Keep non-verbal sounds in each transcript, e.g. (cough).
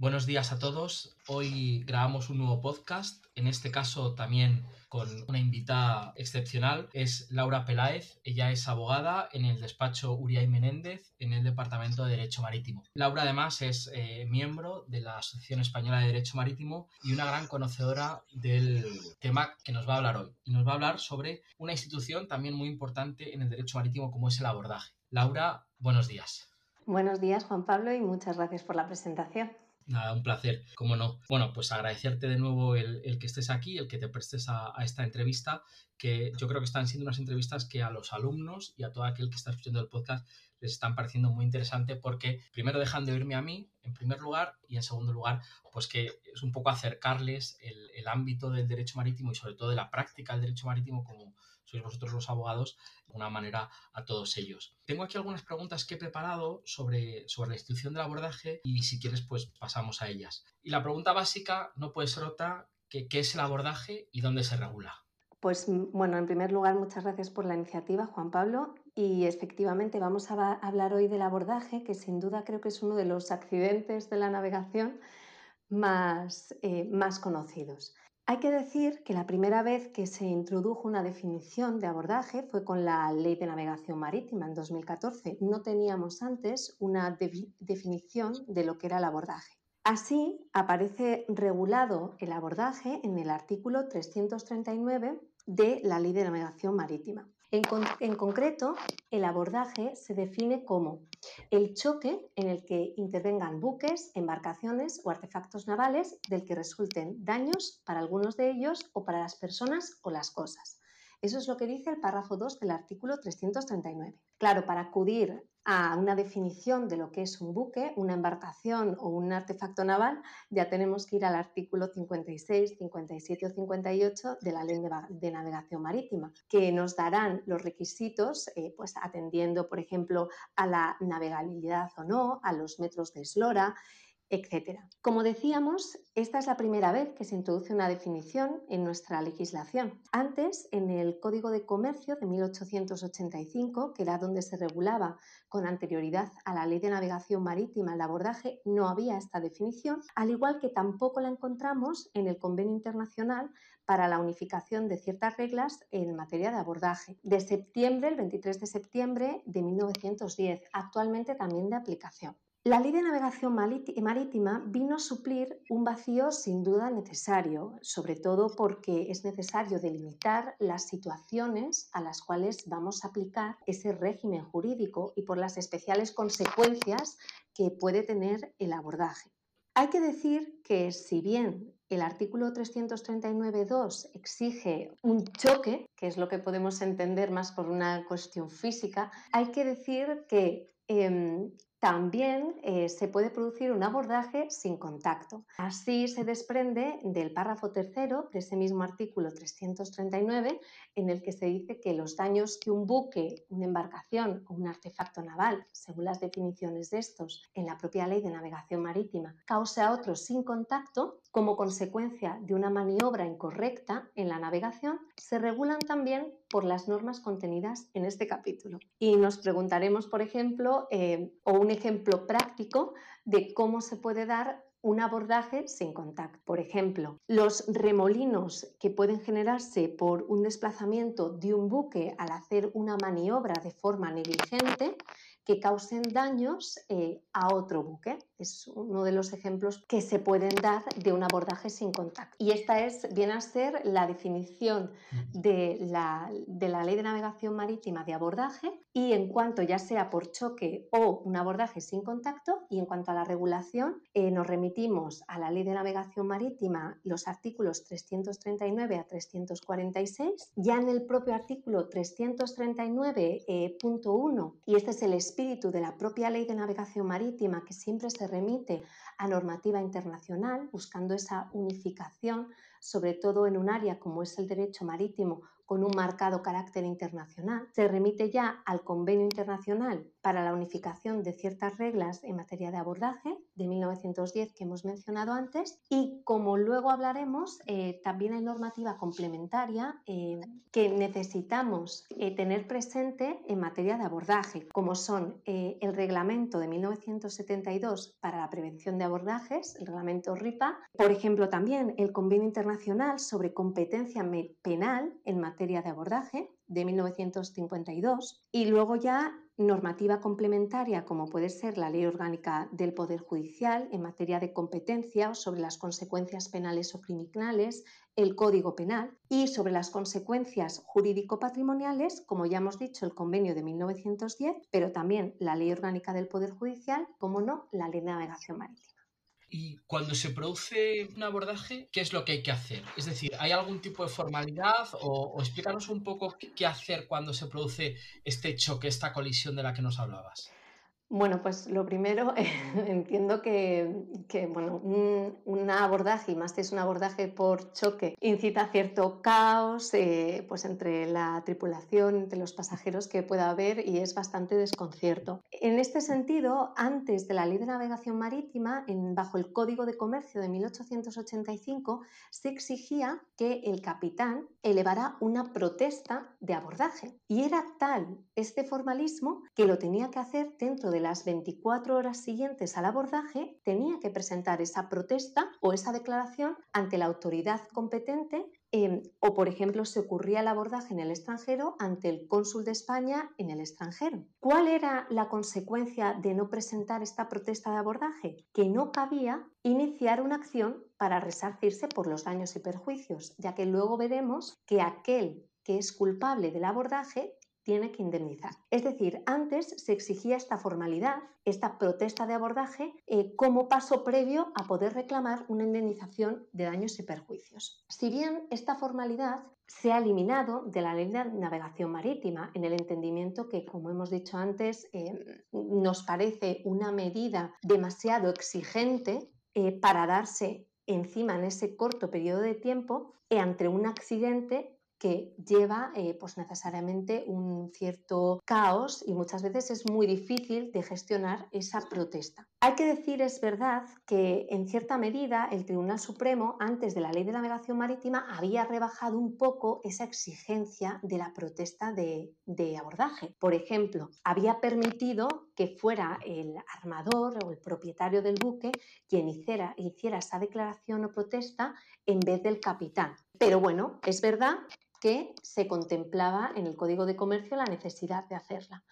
Buenos días a todos. Hoy grabamos un nuevo podcast, en este caso también con una invitada excepcional. Es Laura Peláez. Ella es abogada en el despacho Uriay Menéndez en el Departamento de Derecho Marítimo. Laura además es eh, miembro de la Asociación Española de Derecho Marítimo y una gran conocedora del tema que nos va a hablar hoy. Y nos va a hablar sobre una institución también muy importante en el derecho marítimo como es el abordaje. Laura, buenos días. Buenos días, Juan Pablo, y muchas gracias por la presentación. Nada, un placer, cómo no. Bueno, pues agradecerte de nuevo el, que estés aquí, el que te prestes a, esta entrevista, que yo creo que están siendo unas entrevistas que a los alumnos y a todo aquel que está escuchando el podcast les están pareciendo muy interesante porque primero dejan de oírme a mí, en primer lugar, y en segundo lugar, pues que es un poco acercarles el, el ámbito del derecho marítimo y sobre todo de la práctica del derecho marítimo como sois vosotros los abogados, de una manera a todos ellos. Tengo aquí algunas preguntas que he preparado sobre, sobre la institución del abordaje y si quieres pues pasamos a ellas. Y la pregunta básica no puede ser otra que qué es el abordaje y dónde se regula. Pues bueno, en primer lugar, muchas gracias por la iniciativa, Juan Pablo. Y efectivamente vamos a hablar hoy del abordaje, que sin duda creo que es uno de los accidentes de la navegación más, eh, más conocidos. Hay que decir que la primera vez que se introdujo una definición de abordaje fue con la Ley de Navegación Marítima en 2014. No teníamos antes una definición de lo que era el abordaje. Así aparece regulado el abordaje en el artículo 339 de la Ley de Navegación Marítima. En, concreto, el abordaje se define como el choque en el que intervengan buques, embarcaciones o artefactos navales del que resulten daños para algunos de ellos o para las personas o las cosas. Eso es lo que dice el párrafo 2 del artículo 339. Claro, para acudir a una definición de lo que es un buque, una embarcación o un artefacto naval, ya tenemos que ir al artículo 56, 57 o 58 de la Ley de Navegación Marítima, que nos darán los requisitos, eh, pues atendiendo, por ejemplo, a la navegabilidad o no, a los metros de eslora, etc. Como decíamos, esta es la primera vez que se introduce una definición en nuestra legislación. Antes, en el Código de Comercio de 1885, que era donde se regulaba con anterioridad a la Ley de Navegación Marítima el abordaje, no había esta definición, al igual que tampoco la encontramos en el Convenio Internacional para la unificación de ciertas reglas en materia de abordaje, de septiembre, el 23 de septiembre de 1910, actualmente también de aplicación. La Ley de Navegación Marítima vino a suplir un vacío sin duda necesario, sobre todo porque es necesario delimitar las situaciones a las cuales vamos a aplicar ese régimen jurídico y por las especiales consecuencias que puede tener el abordaje. Hay que decir que si bien el artículo 339.2 exige un choque, que es lo que podemos entender más por una cuestión física, hay que decir que em, también eh, se puede producir un abordaje sin contacto. Así se desprende del párrafo tercero de ese mismo artículo 339, en el que se dice que los daños que un buque, una embarcación o un artefacto naval, según las definiciones de estos en la propia ley de navegación marítima, cause a otros sin contacto, como consecuencia de una maniobra incorrecta en la navegación, se regulan también por las normas contenidas en este capítulo. Y nos preguntaremos, por ejemplo, eh, o un ejemplo práctico de cómo se puede dar un abordaje sin contacto. Por ejemplo, los remolinos que pueden generarse por un desplazamiento de un buque al hacer una maniobra de forma negligente que causen daños eh, a otro buque. Es uno de los ejemplos que se pueden dar de un abordaje sin contacto. Y esta es, viene a ser la definición de la, de la Ley de Navegación Marítima de abordaje y en cuanto ya sea por choque o un abordaje sin contacto y en cuanto a la regulación, eh, nos remitimos a la Ley de Navegación Marítima los artículos 339 a 346. Ya en el propio artículo 339.1, eh, y este es el espíritu de la propia ley de navegación marítima que siempre se remite a normativa internacional, buscando esa unificación, sobre todo en un área como es el derecho marítimo, con un marcado carácter internacional, se remite ya al Convenio Internacional para la Unificación de ciertas reglas en materia de abordaje de 1910 que hemos mencionado antes y como luego hablaremos, eh, también hay normativa complementaria eh, que necesitamos eh, tener presente en materia de abordaje, como son el reglamento de 1972 para la prevención de abordajes, el reglamento RIPA, por ejemplo también el Convenio Internacional sobre competencia penal en materia de abordaje de 1952 y luego ya normativa complementaria como puede ser la Ley Orgánica del Poder Judicial en materia de competencia sobre las consecuencias penales o criminales, el Código Penal y sobre las consecuencias jurídico-patrimoniales, como ya hemos dicho, el Convenio de 1910, pero también la Ley Orgánica del Poder Judicial, como no, la Ley de Navegación Marítima. Y cuando se produce un abordaje, ¿qué es lo que hay que hacer? Es decir, ¿hay algún tipo de formalidad o, explícanos un poco qué hacer cuando se produce este choque, esta colisión de la que nos hablabas? Bueno, pues lo primero, (laughs) entiendo que, bueno, un, abordaje, y más si es un abordaje por choque, incita a cierto caos eh, pues entre la tripulación, entre los pasajeros que pueda haber y es bastante desconcierto. En este sentido, antes de la Ley de Navegación Marítima, en, bajo el Código de Comercio de 1885, se exigía que el capitán elevara una protesta de abordaje. Y era tal este formalismo que lo tenía que hacer dentro de las 24 horas siguientes al abordaje tenía que presentar esa protesta o esa declaración ante la autoridad competente em, o, por ejemplo, se ocurría el abordaje en el extranjero ante el cónsul de España en el extranjero. ¿Cuál era la consecuencia de no presentar esta protesta de abordaje? Que no cabía iniciar una acción para resarcirse por los daños y perjuicios, ya que luego veremos que aquel que es culpable del abordaje tiene que indemnizar. Es decir, antes se exigía esta formalidad, esta protesta de abordaje, eh, como paso previo a poder reclamar una indemnización de daños y perjuicios. Si bien esta formalidad se ha eliminado de la ley de navegación marítima en el entendimiento que, como hemos dicho antes, eh, nos parece una medida demasiado exigente eh, para darse encima en ese corto periodo de tiempo ante un accidente que lleva eh, pues necesariamente un cierto caos y muchas veces es muy difícil de gestionar esa protesta. Hay que decir, es verdad, que en cierta medida el Tribunal Supremo, antes de la Ley de Navegación Marítima, había rebajado un poco esa exigencia de la protesta de, abordaje. Por ejemplo, había permitido que fuera el armador o el propietario del buque quien hiciera, hiciera esa declaración o protesta en vez del capitán. Pero bueno, es verdad que se contemplaba en el Código de Comercio la necesidad de hacerla.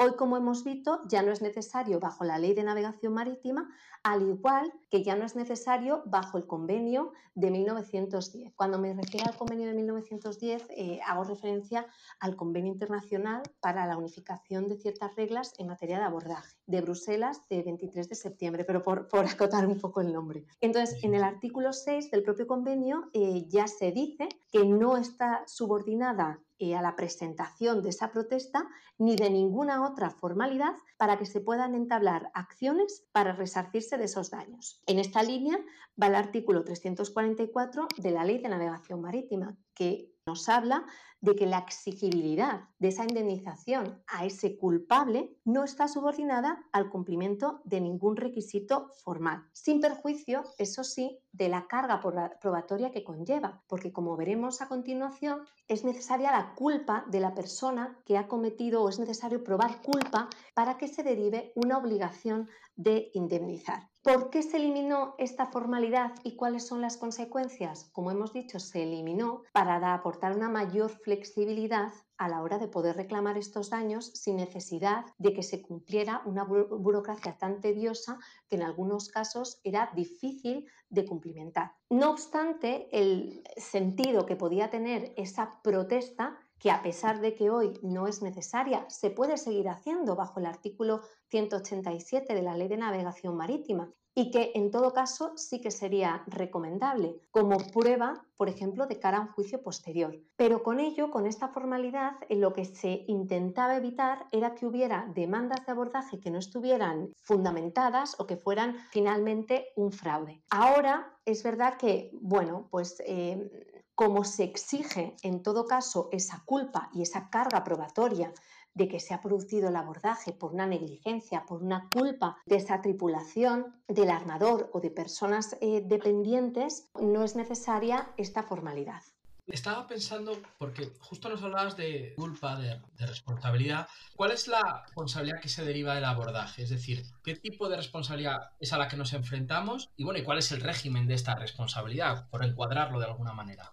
Hoy, como hemos visto, ya no es necesario bajo la Ley de Navegación Marítima, al igual que ya no es necesario bajo el convenio de 1910. Cuando me refiero al convenio de 1910, eh, hago referencia al convenio internacional para la unificación de ciertas reglas en materia de abordaje, de Bruselas, de 23 de septiembre, pero por, acotar un poco el nombre. Entonces, en el artículo 6 del propio convenio eh, ya se dice que no está subordinada eh, a la presentación de esa protesta ni de ninguna otra formalidad para que se puedan entablar acciones para resarcirse de esos daños. En esta línea va el artículo 344 de la Ley de Navegación Marítima, que nos habla de que la exigibilidad de esa indemnización a ese culpable no está subordinada al cumplimiento de ningún requisito formal, sin perjuicio, eso sí, de la carga probatoria que conlleva, porque como veremos a continuación, es necesaria la culpa de la persona que ha cometido o es necesario probar culpa para que se derive una obligación de indemnizar. ¿Por qué se eliminó esta formalidad y cuáles son las consecuencias? Como hemos dicho, se eliminó para aportar una mayor flexibilidad a la hora de poder reclamar estos daños sin necesidad de que se cumpliera una burocracia tan tediosa que en algunos casos era difícil de cumplimentar. No obstante, el sentido que podía tener esa protesta que a pesar de que hoy no es necesaria, se puede seguir haciendo bajo el artículo 187 de la Ley de Navegación Marítima y que en todo caso sí que sería recomendable como prueba, por ejemplo, de cara a un juicio posterior. Pero con ello, con esta formalidad, lo que se intentaba evitar era que hubiera demandas de abordaje que no estuvieran fundamentadas o que fueran finalmente un fraude. Ahora es verdad que, bueno, pues... Eh, como se exige en todo caso esa culpa y esa carga probatoria de que se ha producido el abordaje por una negligencia, por una culpa de esa tripulación, del armador o de personas eh, dependientes, no es necesaria esta formalidad. Estaba pensando, porque justo nos hablabas de culpa, de, responsabilidad. ¿Cuál es la responsabilidad que se deriva del abordaje? Es decir, ¿qué tipo de responsabilidad es a la que nos enfrentamos? Y bueno, ¿y cuál es el régimen de esta responsabilidad? Por encuadrarlo de alguna manera.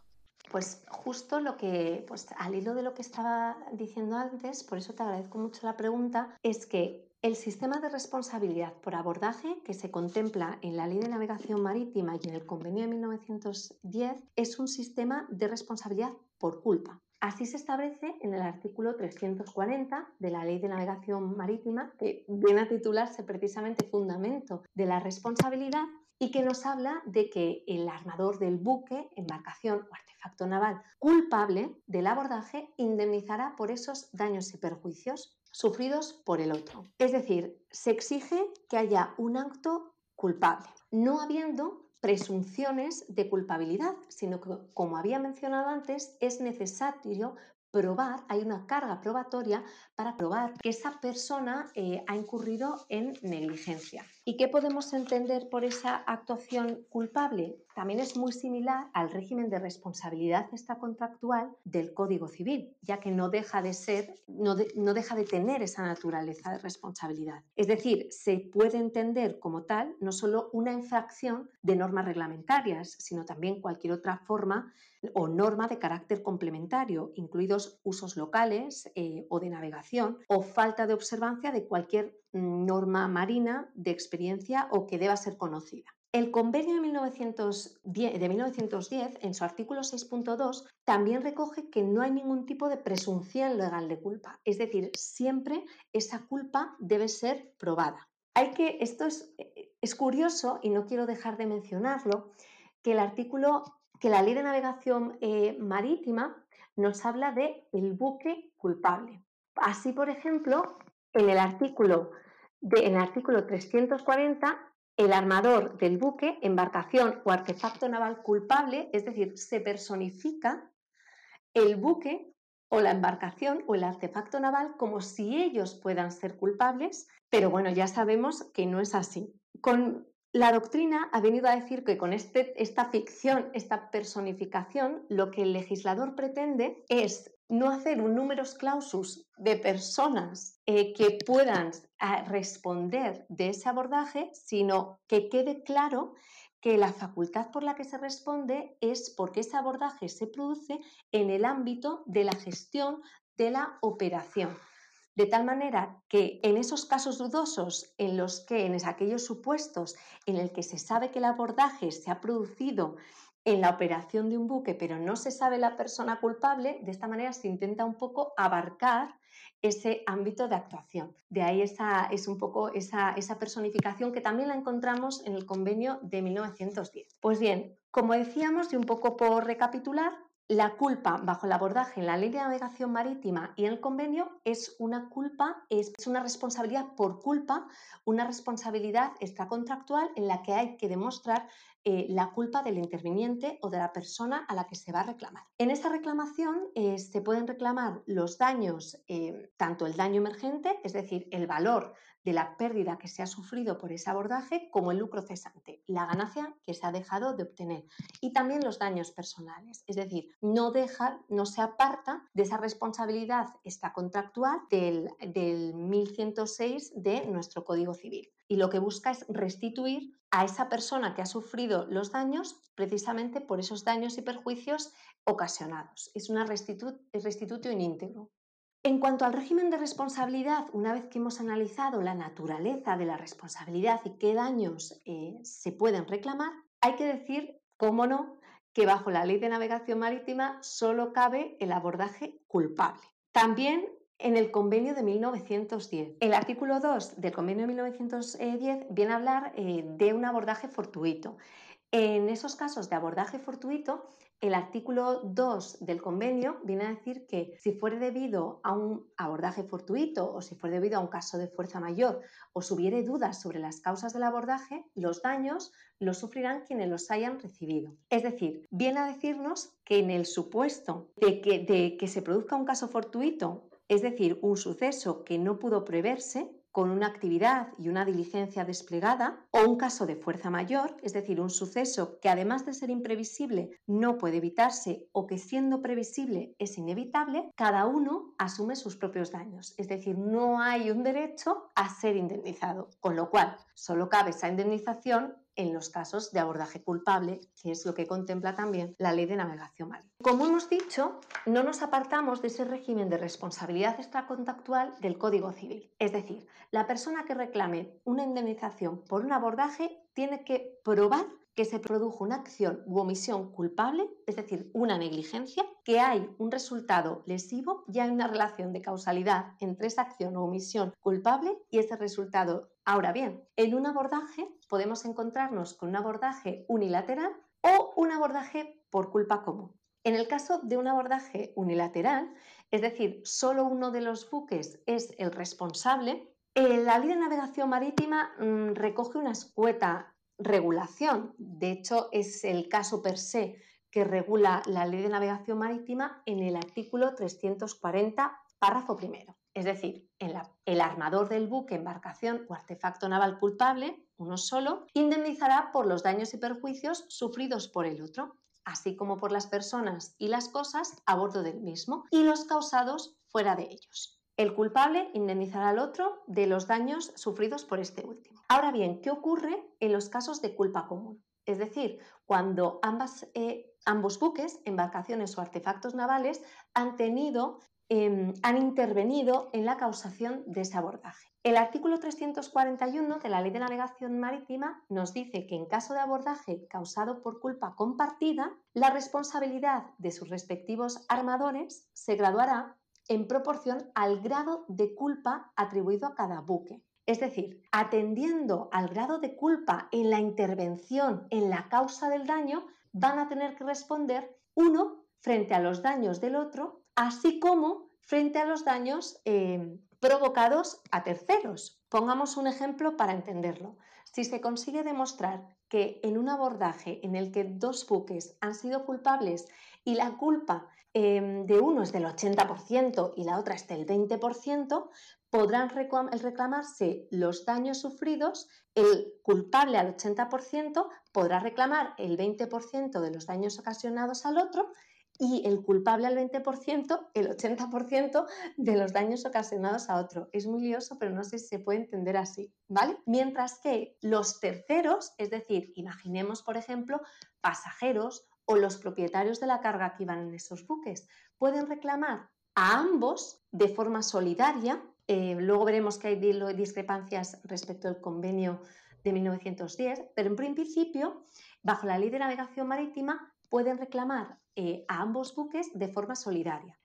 Pues justo lo que, pues al hilo de lo que estaba diciendo antes, por eso te agradezco mucho la pregunta, es que el sistema de responsabilidad por abordaje que se contempla en la Ley de Navegación Marítima y en el Convenio de 1910 es un sistema de responsabilidad por culpa. Así se establece en el artículo 340 de la Ley de Navegación Marítima, que viene a titularse precisamente Fundamento de la Responsabilidad y que nos habla de que el armador del buque, embarcación o artefacto naval culpable del abordaje indemnizará por esos daños y perjuicios sufridos por el otro. Es decir, se exige que haya un acto culpable, no habiendo presunciones de culpabilidad, sino que, como había mencionado antes, es necesario probar, hay una carga probatoria para probar que esa persona eh, ha incurrido en negligencia. ¿Y qué podemos entender por esa actuación culpable? También es muy similar al régimen de responsabilidad extracontractual del Código Civil, ya que no deja de ser, no, deja de tener esa naturaleza de responsabilidad. Es decir, se puede entender como tal no solo una infracción de normas reglamentarias, sino también cualquier otra forma o norma de carácter complementario, incluidos usos locales eh, o de navegación, o falta de observancia de cualquier mm, norma marina de experiencia o que deba ser conocida. El convenio de 1910, de 1910, en su artículo 6.2, también recoge que no hay ningún tipo de presunción legal de culpa, es decir, siempre esa culpa debe ser probada. Hay que, esto es, es curioso y no quiero dejar de mencionarlo, que el artículo que la ley de navegación eh, marítima nos habla de el buque culpable. Así, por ejemplo, en el artículo, en el artículo 340, el armador del buque, embarcación o artefacto naval culpable, es decir, se personifica el buque o la embarcación o el artefacto naval como si ellos puedan ser culpables, pero bueno, ya sabemos que no es así. Con la doctrina ha venido a decir que con este, esta ficción, esta personificación, lo que el legislador pretende es no hacer un números clausus de personas eh, que puedan ah, responder de ese abordaje, sino que quede claro que la facultad por la que se responde es porque ese abordaje se produce en el ámbito de la gestión de la operación de tal manera que en esos casos dudosos en los que, en aquellos supuestos en el que se sabe que el abordaje se ha producido en la operación de un buque, pero no se sabe la persona culpable, de esta manera se intenta un poco abarcar ese ámbito de actuación. De ahí esa, es un poco esa, esa personificación que también la encontramos en el convenio de 1910. Pues bien, como decíamos, y un poco por recapitular, la culpa bajo el abordaje en la ley de navegación marítima y en el convenio es una culpa, es una responsabilidad por culpa, una responsabilidad extracontractual en la que hay que demostrar eh, la culpa del interviniente o de la persona a la que se va a reclamar. En esa reclamación eh, se pueden reclamar los daños, eh, tanto el daño emergente, es decir, el valor de la pérdida que se ha sufrido por ese abordaje como el lucro cesante, la ganancia que se ha dejado de obtener y también los daños personales, es decir, no deja, no se aparta de esa responsabilidad extracontractual del, del 1106 de nuestro Código Civil y lo que busca es restituir a esa persona que ha sufrido los daños precisamente por esos daños y perjuicios ocasionados. Es una restituto íntegro. En cuanto al régimen de responsabilidad, una vez que hemos analizado la naturaleza de la responsabilidad y qué daños eh, se pueden reclamar, hay que decir, cómo no, que bajo la ley de navegación marítima solo cabe el abordaje culpable. También en el convenio de 1910. El artículo 2 del convenio de 1910 viene a hablar eh, de un abordaje fortuito. En esos casos de abordaje fortuito, el artículo 2 del convenio viene a decir que si fuere debido a un abordaje fortuito o si fuere debido a un caso de fuerza mayor o si hubiere dudas sobre las causas del abordaje, los daños los sufrirán quienes los hayan recibido. Es decir, viene a decirnos que en el supuesto de que, de que se produzca un caso fortuito, es decir, un suceso que no pudo preverse, con una actividad y una diligencia desplegada, o un caso de fuerza mayor, es decir, un suceso que además de ser imprevisible no puede evitarse o que siendo previsible es inevitable, cada uno asume sus propios daños. Es decir, no hay un derecho a ser indemnizado, con lo cual solo cabe esa indemnización en los casos de abordaje culpable, que es lo que contempla también la ley de navegación marítima. Como hemos dicho, no nos apartamos de ese régimen de responsabilidad extracontactual del Código Civil. Es decir, la persona que reclame una indemnización por un abordaje tiene que probar que se produjo una acción u omisión culpable, es decir, una negligencia, que hay un resultado lesivo, ya hay una relación de causalidad entre esa acción o omisión culpable y ese resultado. Ahora bien, en un abordaje podemos encontrarnos con un abordaje unilateral o un abordaje por culpa común. En el caso de un abordaje unilateral, es decir, solo uno de los buques es el responsable, eh, la ley de navegación marítima mm, recoge una escueta regulación. De hecho, es el caso per se que regula la ley de navegación marítima en el artículo 340, párrafo primero. Es decir, el armador del buque, embarcación o artefacto naval culpable, uno solo, indemnizará por los daños y perjuicios sufridos por el otro, así como por las personas y las cosas a bordo del mismo y los causados fuera de ellos. El culpable indemnizará al otro de los daños sufridos por este último. Ahora bien, ¿qué ocurre en los casos de culpa común? Es decir, cuando eh, ambos buques, embarcaciones o artefactos navales han tenido em, han intervenido en la causación de ese abordaje. El artículo 341 de la Ley de Navegación Marítima nos dice que en caso de abordaje causado por culpa compartida, la responsabilidad de sus respectivos armadores se graduará en proporción al grado de culpa atribuido a cada buque. Es decir, atendiendo al grado de culpa en la intervención en la causa del daño, van a tener que responder uno frente a los daños del otro, así como frente a los daños eh, provocados a terceros. Pongamos un ejemplo para entenderlo. Si se consigue demostrar que en un abordaje en el que dos buques han sido culpables y la culpa em, de uno es del 80% y la otra es del 20%, podrán reclamarse los daños sufridos, el culpable al 80% podrá reclamar el 20% de los daños ocasionados al otro y el culpable al 20%, el 80% de los daños ocasionados a otro. Es muy lioso, pero no sé si se puede entender así, ¿vale? Mientras que los terceros, es decir, imaginemos, por ejemplo, pasajeros o los propietarios de la carga que iban en esos buques, pueden reclamar a ambos de forma solidaria. Eh, luego veremos que hay discrepancias respecto al convenio de 1910, pero en principio, bajo la ley de navegación marítima, pueden reclamar eh, a ambos buques de forma solidaria.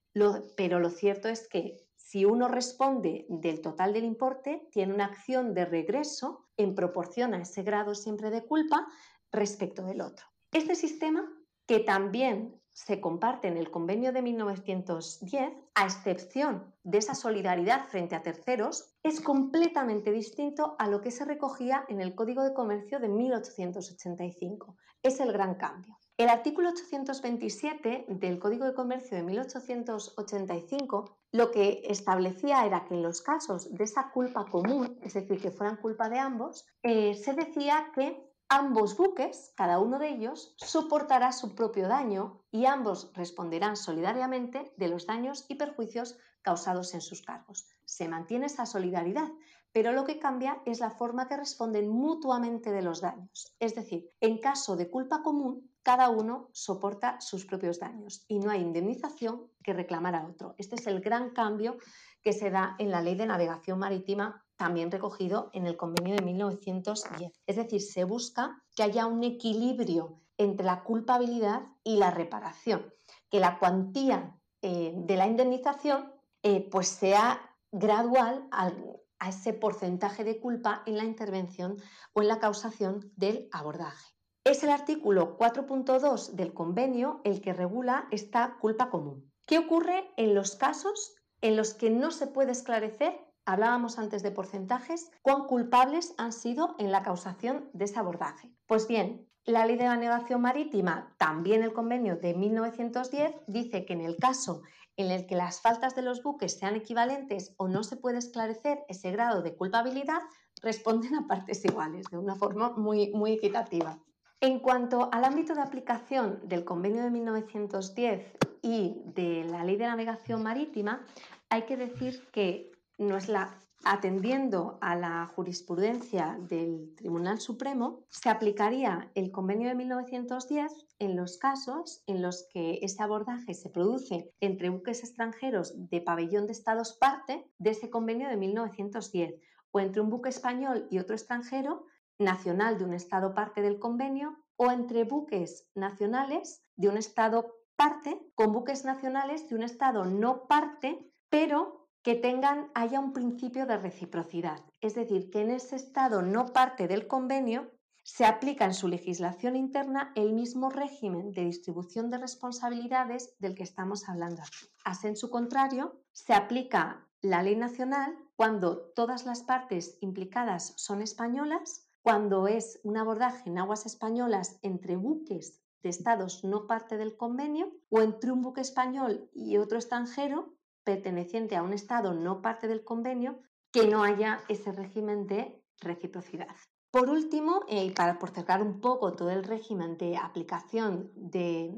pero lo cierto es que si uno responde del total del importe, tiene una acción de regreso en proporción a ese grado siempre de culpa respecto del otro. Este sistema, que también se comparte en el convenio de 1910, a excepción de esa solidaridad frente a terceros, es completamente distinto a lo que se recogía en el Código de Comercio de 1885. Es el gran cambio. El artículo 827 del Código de Comercio de 1885 lo que establecía era que en los casos de esa culpa común, es decir, que fueran culpa de ambos, eh, se decía que ambos buques, cada uno de ellos, soportará su propio daño y ambos responderán solidariamente de los daños y perjuicios causados en sus cargos. Se mantiene esa solidaridad, pero lo que cambia es la forma que responden mutuamente de los daños. Es decir, en caso de culpa común, cada uno soporta sus propios daños y no hay indemnización que reclamar a otro. Este es el gran cambio que se da en la ley de navegación marítima, también recogido en el convenio de 1910. Es decir, se busca que haya un equilibrio entre la culpabilidad y la reparación, que la cuantía eh, de la indemnización eh, pues sea gradual a ese porcentaje de culpa en la intervención o en la causación del abordaje. Es el artículo 4.2 del convenio el que regula esta culpa común. ¿Qué ocurre en los casos en los que no se puede esclarecer hablábamos antes de porcentajes, cuán culpables han sido en la causación de ese abordaje. Pues bien, la ley de la navegación marítima, también el convenio de 1910, dice que en el caso en el que las faltas de los buques sean equivalentes o no se puede esclarecer ese grado de culpabilidad, responden a partes iguales, de una forma muy, muy equitativa. En cuanto al ámbito de aplicación del convenio de 1910 y de la ley de navegación marítima, hay que decir que no es la atendiendo a la jurisprudencia del Tribunal Supremo, se aplicaría el convenio de 1910 en los casos en los que ese abordaje se produce entre buques extranjeros de pabellón de estados parte de ese convenio de 1910 o entre un buque español y otro extranjero nacional de un estado parte del convenio o entre buques nacionales de un estado parte con buques nacionales de un estado no parte pero que tengan, haya un principio de reciprocidad, es decir, que en ese Estado no parte del convenio se aplica en su legislación interna el mismo régimen de distribución de responsabilidades del que estamos hablando aquí. Así, en su contrario, se aplica la ley nacional cuando todas las partes implicadas son españolas, cuando es un abordaje en aguas españolas entre buques de estados no parte del convenio o entre un buque español y otro extranjero perteneciente a un Estado no parte del convenio que no haya ese régimen de reciprocidad. Por último, eh, y para por cerrar un poco todo el régimen de aplicación de,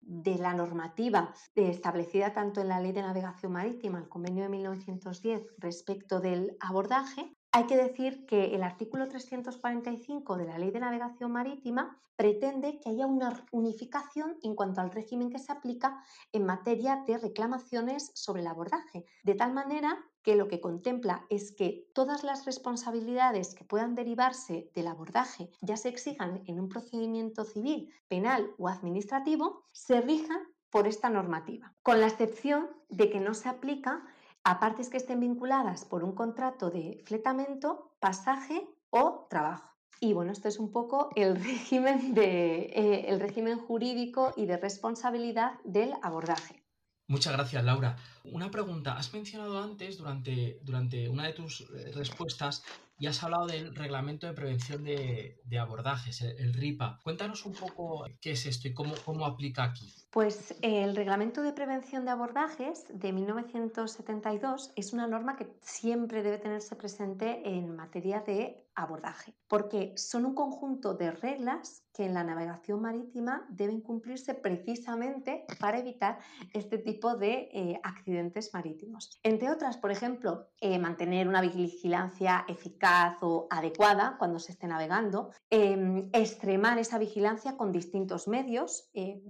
de, la normativa establecida tanto en la Ley de Navegación Marítima, el convenio de 1910, respecto del abordaje, hay que decir que el artículo 345 de la Ley de Navegación Marítima pretende que haya una unificación en cuanto al régimen que se aplica en materia de reclamaciones sobre el abordaje, de tal manera que lo que contempla es que todas las responsabilidades que puedan derivarse del abordaje, ya se exijan en un procedimiento civil, penal o administrativo, se rijan por esta normativa, con la excepción de que no se aplica a partes que estén vinculadas por un contrato de fletamento, pasaje o trabajo. Y bueno, esto es un poco el (laughs) régimen, de, eh, el régimen jurídico y de responsabilidad del abordaje. Muchas gracias, Laura. Una pregunta. Has mencionado antes, durante, durante una de tus eh, respuestas, y has hablado del reglamento de prevención de, abordajes, el, RIPA. Cuéntanos un poco qué es esto y cómo, cómo aplica aquí. Pues el reglamento de prevención de abordajes de 1972 es una norma que siempre debe tenerse presente en materia de abordaje, porque son un conjunto de reglas que en la navegación marítima deben cumplirse precisamente para evitar este tipo de eh, accidentes marítimos. Entre otras, por ejemplo, eh, mantener una vigilancia eficaz o adecuada cuando se esté navegando, em, extremar esa vigilancia con distintos medios, eh,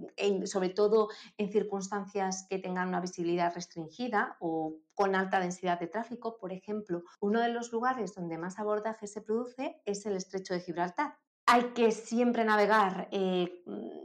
sobre todo en circunstancias que tengan una visibilidad restringida o con alta densidad de tráfico. Por ejemplo, uno de los lugares donde más abordaje se produce es el estrecho de Gibraltar. Hay que siempre navegar eh,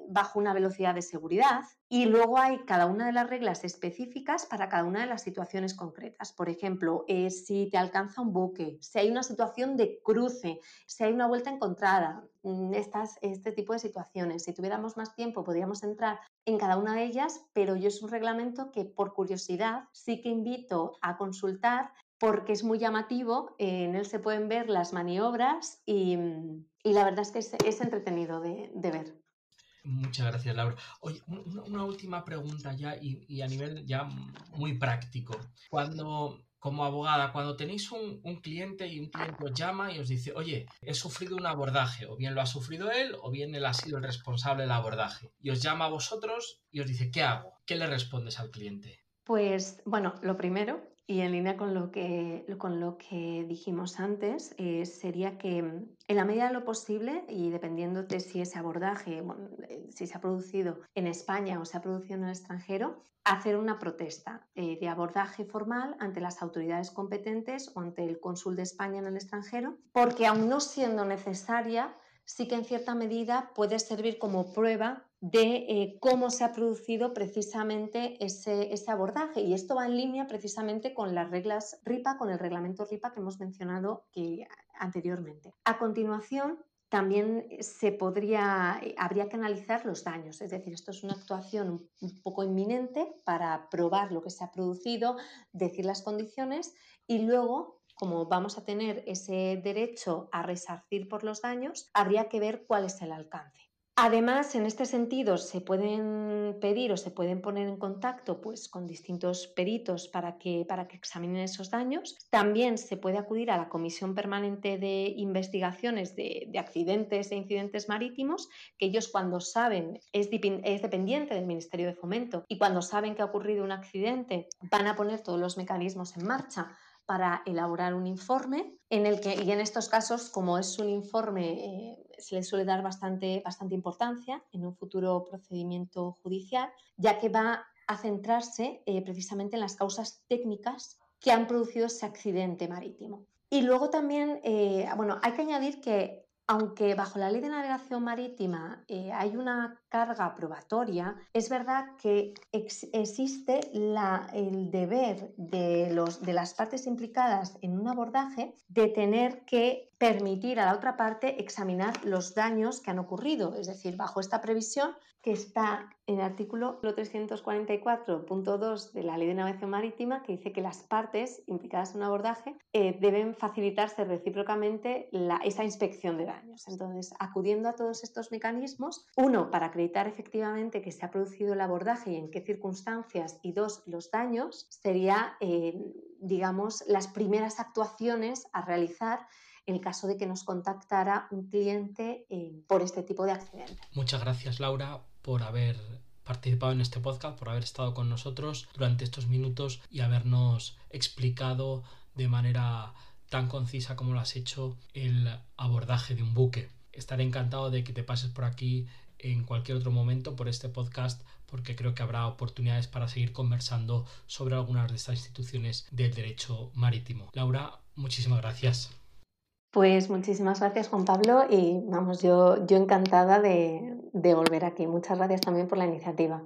bajo una velocidad de seguridad y luego hay cada una de las reglas específicas para cada una de las situaciones concretas. Por ejemplo, eh, si te alcanza un buque, si hay una situación de cruce, si hay una vuelta encontrada, mm, estas, este tipo de situaciones. Si tuviéramos más tiempo podríamos entrar en cada una de ellas, pero yo es un reglamento que por curiosidad sí que invito a consultar porque es muy llamativo, en él se pueden ver las maniobras y, la verdad es que es, entretenido de, ver. Muchas gracias, Laura. Oye, una, última pregunta ya y, a nivel ya muy práctico. Cuando, como abogada, cuando tenéis un, un, cliente y un cliente os llama y os dice, oye, he sufrido un abordaje, o bien lo ha sufrido él, o bien él ha sido el responsable del abordaje, y os llama a vosotros y os dice, ¿qué hago? ¿Qué le respondes al cliente? Pues bueno, lo primero y en línea con lo que, con lo que dijimos antes, eh, sería que mm, en la medida de lo posible, y dependiendo de si ese abordaje, eh, si se ha producido en España o se ha producido en el extranjero, hacer una protesta eh, de abordaje formal ante las autoridades competentes o ante el cónsul de España en el extranjero, porque aun no siendo necesaria, sí que en cierta medida puede servir como prueba de eh, cómo se ha producido precisamente ese, ese, abordaje. Y esto va en línea precisamente con las reglas RIPA, con el reglamento RIPA que hemos mencionado anteriormente. A continuación, también se podría, habría que analizar los daños. Es decir, esto es una actuación un poco inminente para probar lo que se ha producido, decir las condiciones y luego como vamos a tener ese derecho a resarcir por los daños, habría que ver cuál es el alcance. Además, en este sentido, se pueden pedir o se pueden poner en contacto pues, con distintos peritos para que, para que examinen esos daños. También se puede acudir a la Comisión Permanente de Investigaciones de, Accidentes e Incidentes Marítimos, que ellos cuando saben, es, es dependiente del Ministerio de Fomento, y cuando saben que ha ocurrido un accidente, van a poner todos los mecanismos en marcha para elaborar un informe en el que, y en estos casos, como es un informe, eh, se le suele dar bastante, bastante importancia en un futuro procedimiento judicial, ya que va a centrarse eh, precisamente en las causas técnicas que han producido ese accidente marítimo. Y luego también, eh, bueno, hay que añadir que aunque bajo la ley de navegación marítima eh, hay una carga probatoria, es verdad que existe el deber de, los, de las partes implicadas en un abordaje de tener que permitir a la otra parte examinar los daños que han ocurrido. Es decir, bajo esta previsión que está en el artículo 344.2 de la Ley de Navegación Marítima, que dice que las partes implicadas en un abordaje eh, deben facilitarse recíprocamente esa inspección de daños. Entonces, acudiendo a todos estos mecanismos, uno, para acreditar efectivamente que se ha producido el abordaje y en qué circunstancias, y dos, los daños, sería, eh, digamos, las primeras actuaciones a realizar en el caso de que nos contactara un cliente eh, por este tipo de accidente. Muchas gracias, Laura, por haber participado en este podcast, por haber estado con nosotros durante estos minutos y habernos explicado de manera tan concisa como lo has hecho el abordaje de un buque. Estaré encantado de que te pases por aquí en cualquier otro momento por este podcast porque creo que habrá oportunidades para seguir conversando sobre algunas de estas instituciones del derecho marítimo. Laura, muchísimas gracias. Pues muchísimas gracias Juan Pablo y vamos, yo, yo encantada de, de volver aquí. Muchas gracias también por la iniciativa.